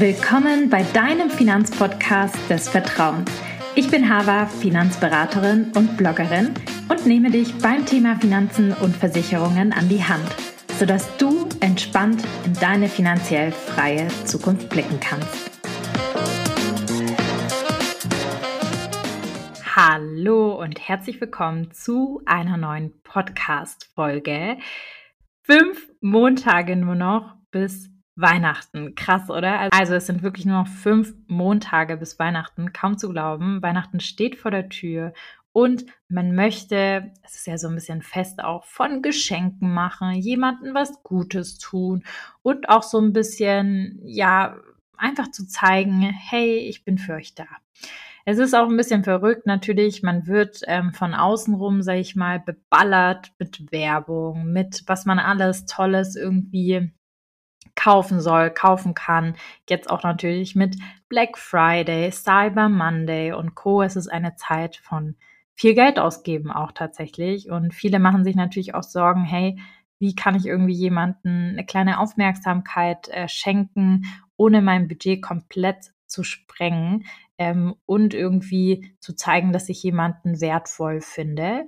Willkommen bei deinem Finanzpodcast des Vertrauens. Ich bin Hava, Finanzberaterin und Bloggerin und nehme dich beim Thema Finanzen und Versicherungen an die Hand, sodass du entspannt in deine finanziell freie Zukunft blicken kannst. Hallo und herzlich willkommen zu einer neuen Podcast-Folge. Fünf Montage nur noch bis Weihnachten. Krass, oder? Also es sind wirklich nur noch fünf Montage bis Weihnachten. Kaum zu glauben. Weihnachten steht vor der Tür und man möchte, es ist ja so ein bisschen fest auch, von Geschenken machen, jemandem was Gutes tun und auch so ein bisschen, ja, einfach zu zeigen, hey, ich bin für euch da. Es ist auch ein bisschen verrückt natürlich. Man wird ähm, von außen rum, sag ich mal, beballert mit Werbung, mit was man alles Tolles irgendwie kaufen soll, kaufen kann. Jetzt auch natürlich mit Black Friday, Cyber Monday und Co. Es ist eine Zeit von viel Geld ausgeben auch tatsächlich. Und viele machen sich natürlich auch Sorgen, hey, wie kann ich irgendwie jemanden eine kleine Aufmerksamkeit äh, schenken, ohne mein Budget komplett zu sprengen ähm, und irgendwie zu zeigen, dass ich jemanden wertvoll finde.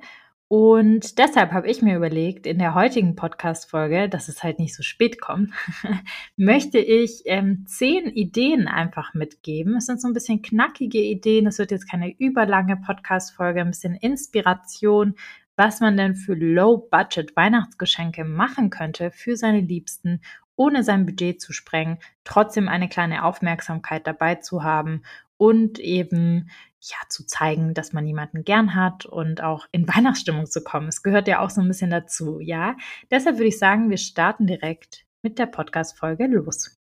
Und deshalb habe ich mir überlegt, in der heutigen Podcast-Folge, dass es halt nicht so spät kommt, möchte ich ähm, zehn Ideen einfach mitgeben. Es sind so ein bisschen knackige Ideen. Es wird jetzt keine überlange Podcast-Folge, ein bisschen Inspiration, was man denn für Low-Budget-Weihnachtsgeschenke machen könnte für seine Liebsten, ohne sein Budget zu sprengen, trotzdem eine kleine Aufmerksamkeit dabei zu haben und eben ja zu zeigen, dass man jemanden gern hat und auch in Weihnachtsstimmung zu kommen. Es gehört ja auch so ein bisschen dazu, ja. Deshalb würde ich sagen, wir starten direkt mit der Podcast-Folge los.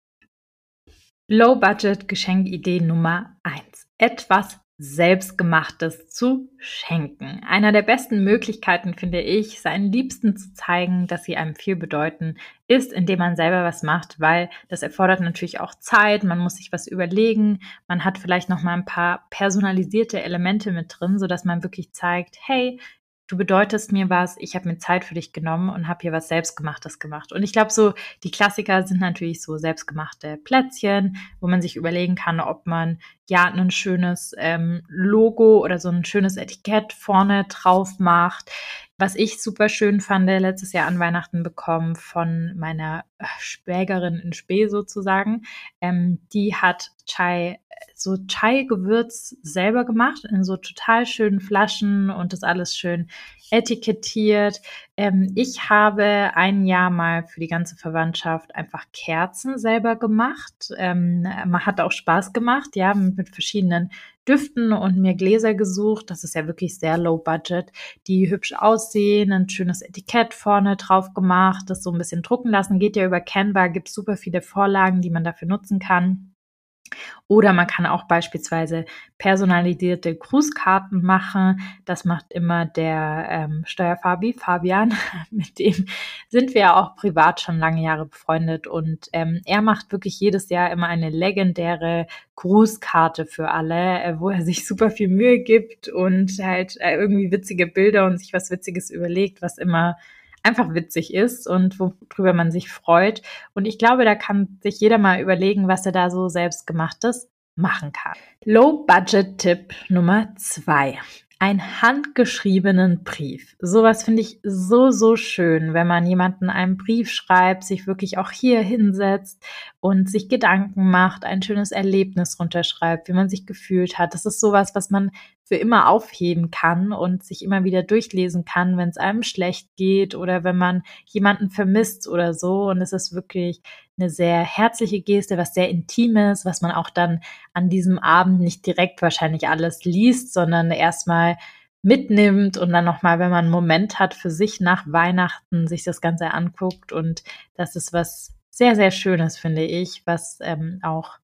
Low-Budget-Geschenkidee Nummer eins: Etwas Selbstgemachtes zu schenken. Einer der besten Möglichkeiten, finde ich, seinen Liebsten zu zeigen, dass sie einem viel bedeuten, ist, indem man selber was macht, weil das erfordert natürlich auch Zeit, man muss sich was überlegen, man hat vielleicht noch mal ein paar personalisierte Elemente mit drin, so dass man wirklich zeigt, hey, du bedeutest mir was, ich habe mir Zeit für dich genommen und habe hier was Selbstgemachtes gemacht. Und ich glaube, so die Klassiker sind natürlich so selbstgemachte Plätzchen, wo man sich überlegen kann, ob man ja ein schönes ähm, Logo oder so ein schönes Etikett vorne drauf macht. Was ich super schön fand, letztes Jahr an Weihnachten bekommen von meiner äh, Schwägerin in Spee sozusagen. Ähm, die hat Chai, so Chai-Gewürz selber gemacht in so total schönen Flaschen und das alles schön etikettiert. Ähm, ich habe ein Jahr mal für die ganze Verwandtschaft einfach Kerzen selber gemacht. Ähm, man hat auch Spaß gemacht, ja, mit verschiedenen Düften und mir Gläser gesucht. Das ist ja wirklich sehr low budget, die hübsch aussehen, ein schönes Etikett vorne drauf gemacht, das so ein bisschen drucken lassen. Geht ja über Canva, gibt super viele Vorlagen, die man dafür nutzen kann. Oder man kann auch beispielsweise personalisierte Grußkarten machen. Das macht immer der ähm, Steuerfabi Fabian. Mit dem sind wir ja auch privat schon lange Jahre befreundet. Und ähm, er macht wirklich jedes Jahr immer eine legendäre Grußkarte für alle, äh, wo er sich super viel Mühe gibt und halt äh, irgendwie witzige Bilder und sich was Witziges überlegt, was immer einfach witzig ist und worüber man sich freut. Und ich glaube, da kann sich jeder mal überlegen, was er da so selbstgemachtes machen kann. Low-Budget-Tipp Nummer zwei einen handgeschriebenen Brief. Sowas finde ich so, so schön, wenn man jemanden einen Brief schreibt, sich wirklich auch hier hinsetzt und sich Gedanken macht, ein schönes Erlebnis runterschreibt, wie man sich gefühlt hat. Das ist sowas, was man für immer aufheben kann und sich immer wieder durchlesen kann, wenn es einem schlecht geht oder wenn man jemanden vermisst oder so. Und es ist wirklich eine sehr herzliche Geste, was sehr Intimes, was man auch dann an diesem Abend nicht direkt wahrscheinlich alles liest, sondern erstmal mitnimmt und dann nochmal, wenn man einen Moment hat für sich nach Weihnachten, sich das Ganze anguckt. Und das ist was sehr, sehr Schönes, finde ich, was ähm, auch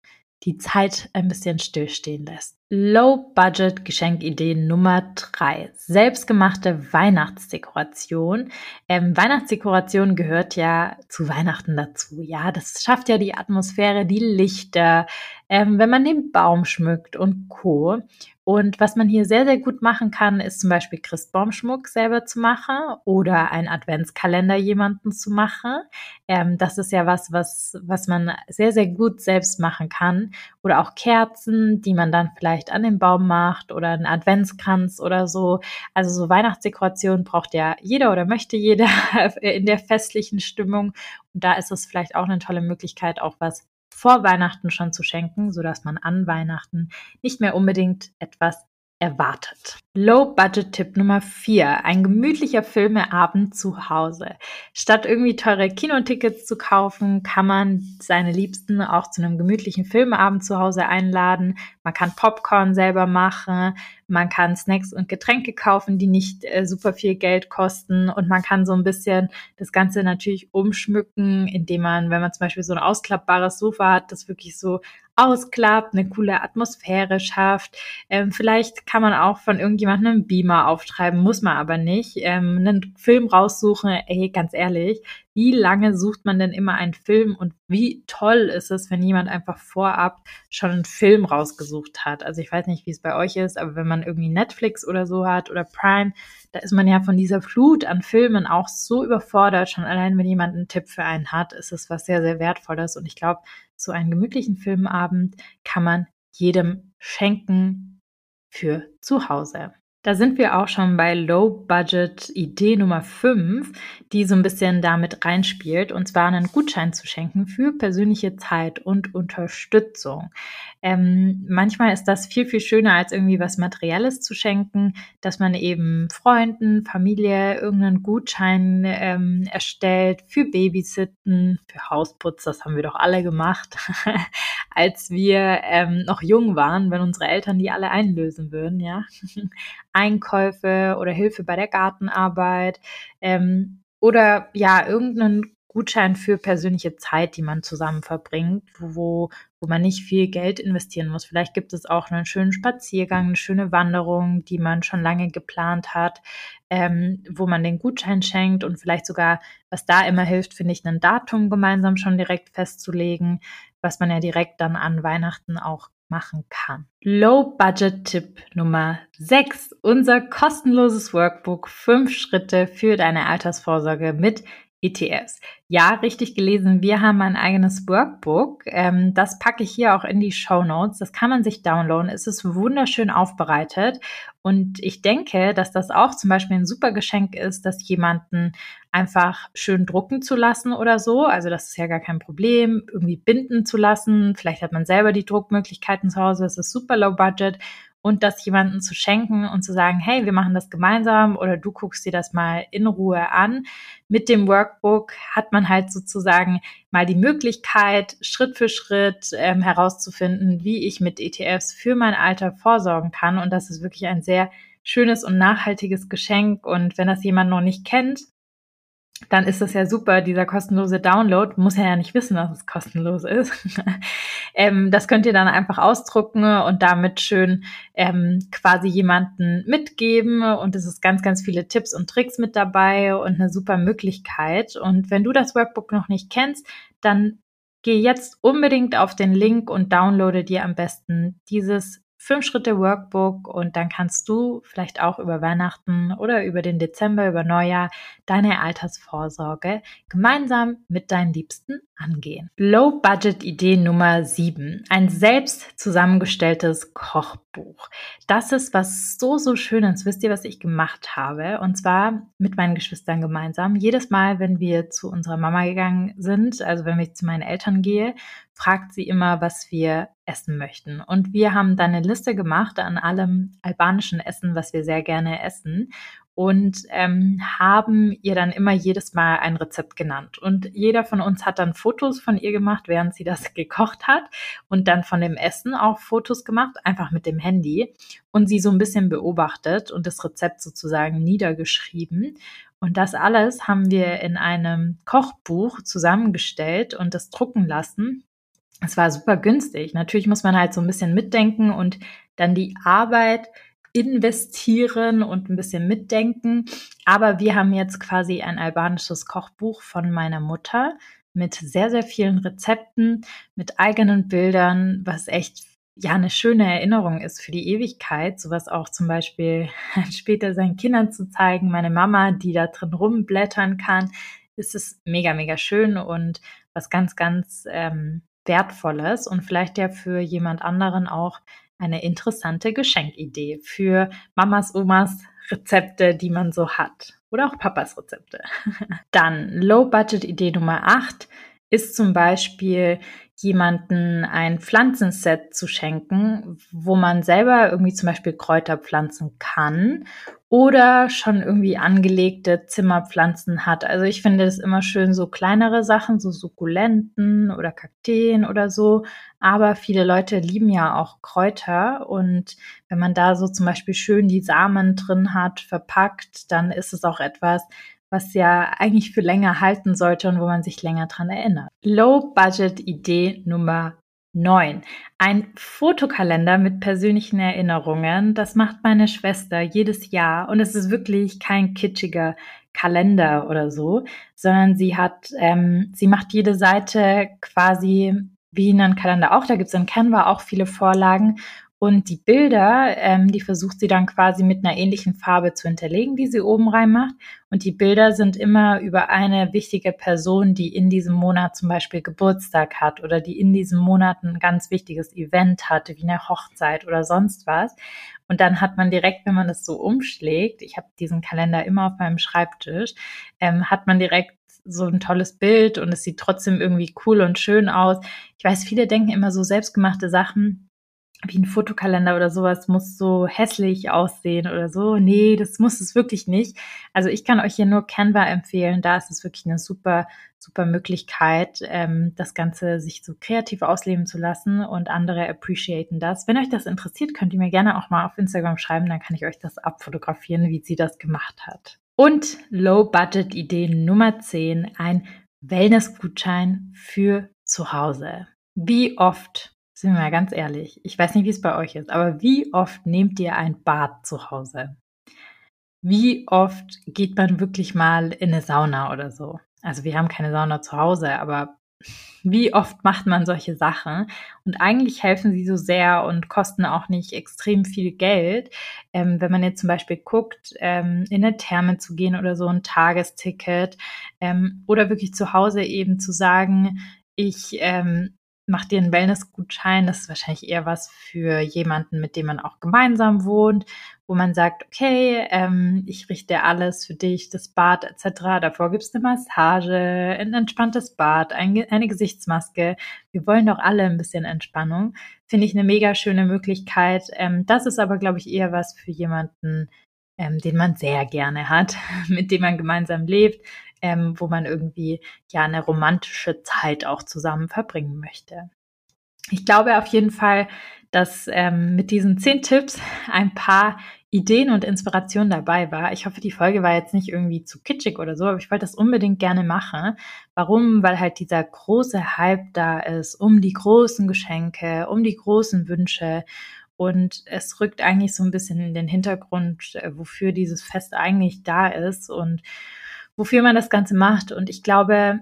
die Zeit ein bisschen stillstehen lässt. Low-Budget-Geschenkidee Nummer drei: Selbstgemachte Weihnachtsdekoration. Ähm, Weihnachtsdekoration gehört ja zu Weihnachten dazu. Ja, das schafft ja die Atmosphäre, die Lichter, ähm, wenn man den Baum schmückt und Co. Und was man hier sehr, sehr gut machen kann, ist zum Beispiel Christbaumschmuck selber zu machen oder einen Adventskalender jemanden zu machen. Ähm, das ist ja was, was, was man sehr, sehr gut selbst machen kann. Oder auch Kerzen, die man dann vielleicht an den Baum macht oder einen Adventskranz oder so. Also so Weihnachtsdekoration braucht ja jeder oder möchte jeder in der festlichen Stimmung. Und da ist es vielleicht auch eine tolle Möglichkeit, auch was vor Weihnachten schon zu schenken, sodass man an Weihnachten nicht mehr unbedingt etwas erwartet. Low-Budget-Tipp Nummer 4. Ein gemütlicher Filmeabend zu Hause. Statt irgendwie teure Kinotickets zu kaufen, kann man seine Liebsten auch zu einem gemütlichen Filmeabend zu Hause einladen. Man kann Popcorn selber machen, man kann Snacks und Getränke kaufen, die nicht äh, super viel Geld kosten und man kann so ein bisschen das Ganze natürlich umschmücken, indem man, wenn man zum Beispiel so ein ausklappbares Sofa hat, das wirklich so ausklappt, eine coole Atmosphäre schafft. Ähm, vielleicht kann man auch von irgendjemandem einen Beamer auftreiben, muss man aber nicht. Ähm, einen Film raussuchen, ey, ganz ehrlich, wie lange sucht man denn immer einen Film und wie toll ist es, wenn jemand einfach vorab schon einen Film rausgesucht hat. Also ich weiß nicht, wie es bei euch ist, aber wenn man irgendwie Netflix oder so hat oder Prime, da ist man ja von dieser Flut an Filmen auch so überfordert. Schon allein, wenn jemand einen Tipp für einen hat, ist es was sehr, sehr Wertvolles. Und ich glaube, so einen gemütlichen Filmabend kann man jedem schenken für zu Hause. Da sind wir auch schon bei Low Budget Idee Nummer 5, die so ein bisschen damit reinspielt, und zwar einen Gutschein zu schenken für persönliche Zeit und Unterstützung. Ähm, manchmal ist das viel, viel schöner, als irgendwie was Materielles zu schenken, dass man eben Freunden, Familie irgendeinen Gutschein ähm, erstellt für Babysitten, für Hausputz, das haben wir doch alle gemacht, als wir ähm, noch jung waren, wenn unsere Eltern die alle einlösen würden, ja. Einkäufe oder Hilfe bei der Gartenarbeit ähm, oder ja, irgendeinen Gutschein für persönliche Zeit, die man zusammen verbringt, wo, wo man nicht viel Geld investieren muss. Vielleicht gibt es auch einen schönen Spaziergang, eine schöne Wanderung, die man schon lange geplant hat, ähm, wo man den Gutschein schenkt und vielleicht sogar, was da immer hilft, finde ich, ein Datum gemeinsam schon direkt festzulegen, was man ja direkt dann an Weihnachten auch machen kann. Low-Budget-Tipp Nummer 6. Unser kostenloses Workbook 5 Schritte für deine Altersvorsorge mit ETFs. Ja, richtig gelesen. Wir haben ein eigenes Workbook. Ähm, das packe ich hier auch in die Show Notes. Das kann man sich downloaden. Es ist wunderschön aufbereitet. Und ich denke, dass das auch zum Beispiel ein super Geschenk ist, das jemanden einfach schön drucken zu lassen oder so. Also das ist ja gar kein Problem. Irgendwie binden zu lassen. Vielleicht hat man selber die Druckmöglichkeiten zu Hause. Das ist super low budget und das jemanden zu schenken und zu sagen, hey, wir machen das gemeinsam oder du guckst dir das mal in Ruhe an. Mit dem Workbook hat man halt sozusagen mal die Möglichkeit, Schritt für Schritt ähm, herauszufinden, wie ich mit ETFs für mein Alter vorsorgen kann. Und das ist wirklich ein sehr schönes und nachhaltiges Geschenk. Und wenn das jemand noch nicht kennt, dann ist das ja super. Dieser kostenlose Download muss er ja nicht wissen, dass es kostenlos ist. ähm, das könnt ihr dann einfach ausdrucken und damit schön ähm, quasi jemanden mitgeben. Und es ist ganz, ganz viele Tipps und Tricks mit dabei und eine super Möglichkeit. Und wenn du das Workbook noch nicht kennst, dann geh jetzt unbedingt auf den Link und downloade dir am besten dieses fünf Schritte Workbook und dann kannst du vielleicht auch über Weihnachten oder über den Dezember, über Neujahr deine Altersvorsorge gemeinsam mit deinen Liebsten angehen. Low Budget Idee Nummer 7. Ein selbst zusammengestelltes Kochbuch. Das ist was so, so Schönes. Wisst ihr, was ich gemacht habe? Und zwar mit meinen Geschwistern gemeinsam. Jedes Mal, wenn wir zu unserer Mama gegangen sind, also wenn ich zu meinen Eltern gehe, fragt sie immer, was wir essen möchten. Und wir haben dann eine Liste gemacht an allem albanischen Essen, was wir sehr gerne essen und ähm, haben ihr dann immer jedes Mal ein Rezept genannt. Und jeder von uns hat dann Fotos von ihr gemacht, während sie das gekocht hat und dann von dem Essen auch Fotos gemacht, einfach mit dem Handy und sie so ein bisschen beobachtet und das Rezept sozusagen niedergeschrieben. Und das alles haben wir in einem Kochbuch zusammengestellt und das drucken lassen es war super günstig. Natürlich muss man halt so ein bisschen mitdenken und dann die Arbeit investieren und ein bisschen mitdenken. Aber wir haben jetzt quasi ein albanisches Kochbuch von meiner Mutter mit sehr, sehr vielen Rezepten, mit eigenen Bildern, was echt ja eine schöne Erinnerung ist für die Ewigkeit, sowas auch zum Beispiel später seinen Kindern zu zeigen, meine Mama, die da drin rumblättern kann, ist es mega, mega schön und was ganz, ganz ähm, Wertvolles und vielleicht ja für jemand anderen auch eine interessante Geschenkidee für Mamas, Omas Rezepte, die man so hat. Oder auch Papas Rezepte. Dann Low-Budget-Idee Nummer 8 ist zum Beispiel jemanden ein Pflanzenset zu schenken, wo man selber irgendwie zum Beispiel Kräuter pflanzen kann oder schon irgendwie angelegte Zimmerpflanzen hat. Also ich finde es immer schön, so kleinere Sachen, so Sukkulenten oder Kakteen oder so. Aber viele Leute lieben ja auch Kräuter und wenn man da so zum Beispiel schön die Samen drin hat, verpackt, dann ist es auch etwas, was ja eigentlich für länger halten sollte und wo man sich länger dran erinnert. Low-Budget-Idee Nummer 9. Ein Fotokalender mit persönlichen Erinnerungen. Das macht meine Schwester jedes Jahr und es ist wirklich kein kitschiger Kalender oder so, sondern sie hat, ähm, sie macht jede Seite quasi wie in einem Kalender auch. Da gibt es in Canva auch viele Vorlagen und die Bilder, ähm, die versucht sie dann quasi mit einer ähnlichen Farbe zu hinterlegen, die sie oben reinmacht. Und die Bilder sind immer über eine wichtige Person, die in diesem Monat zum Beispiel Geburtstag hat oder die in diesem Monat ein ganz wichtiges Event hatte, wie eine Hochzeit oder sonst was. Und dann hat man direkt, wenn man das so umschlägt, ich habe diesen Kalender immer auf meinem Schreibtisch, ähm, hat man direkt so ein tolles Bild und es sieht trotzdem irgendwie cool und schön aus. Ich weiß, viele denken immer so selbstgemachte Sachen wie ein Fotokalender oder sowas muss so hässlich aussehen oder so. Nee, das muss es wirklich nicht. Also ich kann euch hier nur Canva empfehlen. Da ist es wirklich eine super, super Möglichkeit, ähm, das Ganze sich so kreativ ausleben zu lassen und andere appreciaten das. Wenn euch das interessiert, könnt ihr mir gerne auch mal auf Instagram schreiben, dann kann ich euch das abfotografieren, wie sie das gemacht hat. Und Low-Budget-Idee Nummer 10, ein Wellness-Gutschein für zu Hause. Wie oft sind wir mal ganz ehrlich, ich weiß nicht, wie es bei euch ist, aber wie oft nehmt ihr ein Bad zu Hause? Wie oft geht man wirklich mal in eine Sauna oder so? Also wir haben keine Sauna zu Hause, aber wie oft macht man solche Sachen? Und eigentlich helfen sie so sehr und kosten auch nicht extrem viel Geld. Ähm, wenn man jetzt zum Beispiel guckt, ähm, in eine Therme zu gehen oder so ein Tagesticket ähm, oder wirklich zu Hause eben zu sagen, ich ähm, mach dir einen Wellness-Gutschein. Das ist wahrscheinlich eher was für jemanden, mit dem man auch gemeinsam wohnt, wo man sagt, okay, ähm, ich richte alles für dich, das Bad etc. Davor gibt's eine Massage, ein entspanntes Bad, ein, eine Gesichtsmaske. Wir wollen doch alle ein bisschen Entspannung. Finde ich eine mega schöne Möglichkeit. Ähm, das ist aber, glaube ich, eher was für jemanden, ähm, den man sehr gerne hat, mit dem man gemeinsam lebt, ähm, wo man irgendwie ja eine romantische Zeit auch zusammen verbringen möchte. Ich glaube auf jeden Fall, dass ähm, mit diesen zehn Tipps ein paar Ideen und Inspirationen dabei war. Ich hoffe, die Folge war jetzt nicht irgendwie zu kitschig oder so, aber ich wollte das unbedingt gerne machen. Warum? Weil halt dieser große Hype da ist, um die großen Geschenke, um die großen Wünsche. Und es rückt eigentlich so ein bisschen in den Hintergrund, äh, wofür dieses Fest eigentlich da ist. Und wofür man das Ganze macht. Und ich glaube,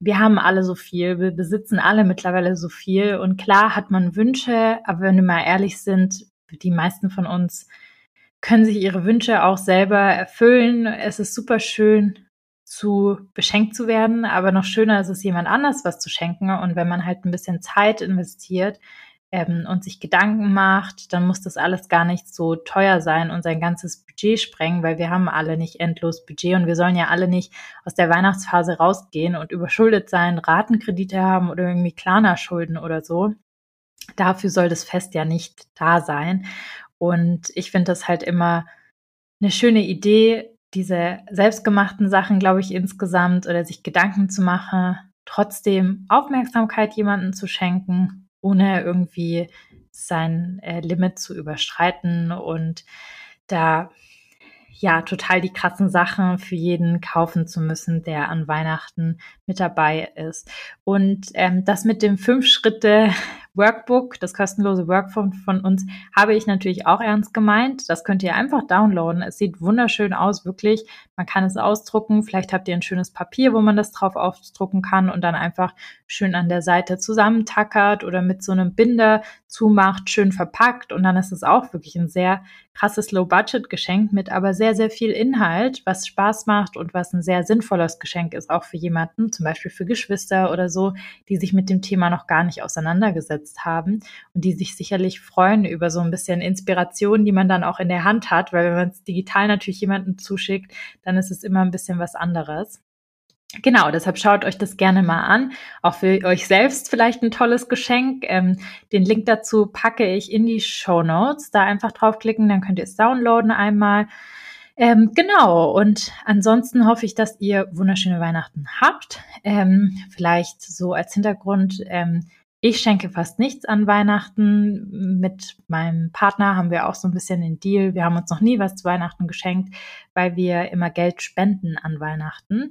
wir haben alle so viel, wir besitzen alle mittlerweile so viel. Und klar hat man Wünsche, aber wenn wir mal ehrlich sind, die meisten von uns können sich ihre Wünsche auch selber erfüllen. Es ist super schön, zu beschenkt zu werden, aber noch schöner ist es, jemand anders was zu schenken. Und wenn man halt ein bisschen Zeit investiert, ähm, und sich Gedanken macht, dann muss das alles gar nicht so teuer sein und sein ganzes Budget sprengen, weil wir haben alle nicht endlos Budget und wir sollen ja alle nicht aus der Weihnachtsphase rausgehen und überschuldet sein, Ratenkredite haben oder irgendwie Klarna-Schulden oder so. Dafür soll das Fest ja nicht da sein. Und ich finde das halt immer eine schöne Idee, diese selbstgemachten Sachen, glaube ich, insgesamt oder sich Gedanken zu machen, trotzdem Aufmerksamkeit jemandem zu schenken ohne irgendwie sein äh, Limit zu überschreiten und da ja total die krassen Sachen für jeden kaufen zu müssen, der an Weihnachten mit dabei ist. Und ähm, das mit dem fünf Schritte Workbook, das kostenlose Workbook von uns, habe ich natürlich auch ernst gemeint. Das könnt ihr einfach downloaden. Es sieht wunderschön aus, wirklich. Man kann es ausdrucken. Vielleicht habt ihr ein schönes Papier, wo man das drauf ausdrucken kann und dann einfach schön an der Seite zusammentackert oder mit so einem Binder zumacht, schön verpackt. Und dann ist es auch wirklich ein sehr krasses Low-Budget-Geschenk mit aber sehr, sehr viel Inhalt, was Spaß macht und was ein sehr sinnvolles Geschenk ist, auch für jemanden, zum Beispiel für Geschwister oder so, die sich mit dem Thema noch gar nicht auseinandergesetzt haben und die sich sicherlich freuen über so ein bisschen Inspiration, die man dann auch in der Hand hat, weil wenn man es digital natürlich jemandem zuschickt, dann ist es immer ein bisschen was anderes. Genau, deshalb schaut euch das gerne mal an. Auch für euch selbst vielleicht ein tolles Geschenk. Ähm, den Link dazu packe ich in die Show Notes. Da einfach draufklicken, dann könnt ihr es downloaden einmal. Ähm, genau, und ansonsten hoffe ich, dass ihr wunderschöne Weihnachten habt. Ähm, vielleicht so als Hintergrund, ähm, ich schenke fast nichts an Weihnachten. Mit meinem Partner haben wir auch so ein bisschen den Deal. Wir haben uns noch nie was zu Weihnachten geschenkt, weil wir immer Geld spenden an Weihnachten.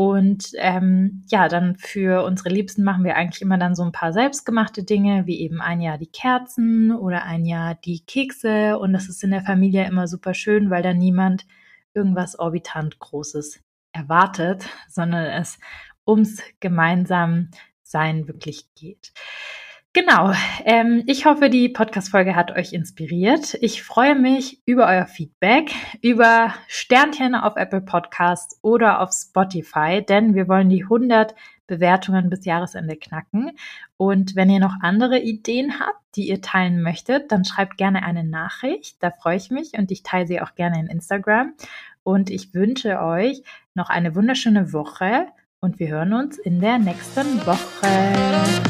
Und ähm, ja, dann für unsere Liebsten machen wir eigentlich immer dann so ein paar selbstgemachte Dinge, wie eben ein Jahr die Kerzen oder ein Jahr die Kekse. Und das ist in der Familie immer super schön, weil da niemand irgendwas orbitant Großes erwartet, sondern es ums gemeinsam Sein wirklich geht. Genau. Ähm, ich hoffe, die Podcast-Folge hat euch inspiriert. Ich freue mich über euer Feedback, über Sternchen auf Apple Podcasts oder auf Spotify, denn wir wollen die 100 Bewertungen bis Jahresende knacken. Und wenn ihr noch andere Ideen habt, die ihr teilen möchtet, dann schreibt gerne eine Nachricht. Da freue ich mich und ich teile sie auch gerne in Instagram. Und ich wünsche euch noch eine wunderschöne Woche und wir hören uns in der nächsten Woche.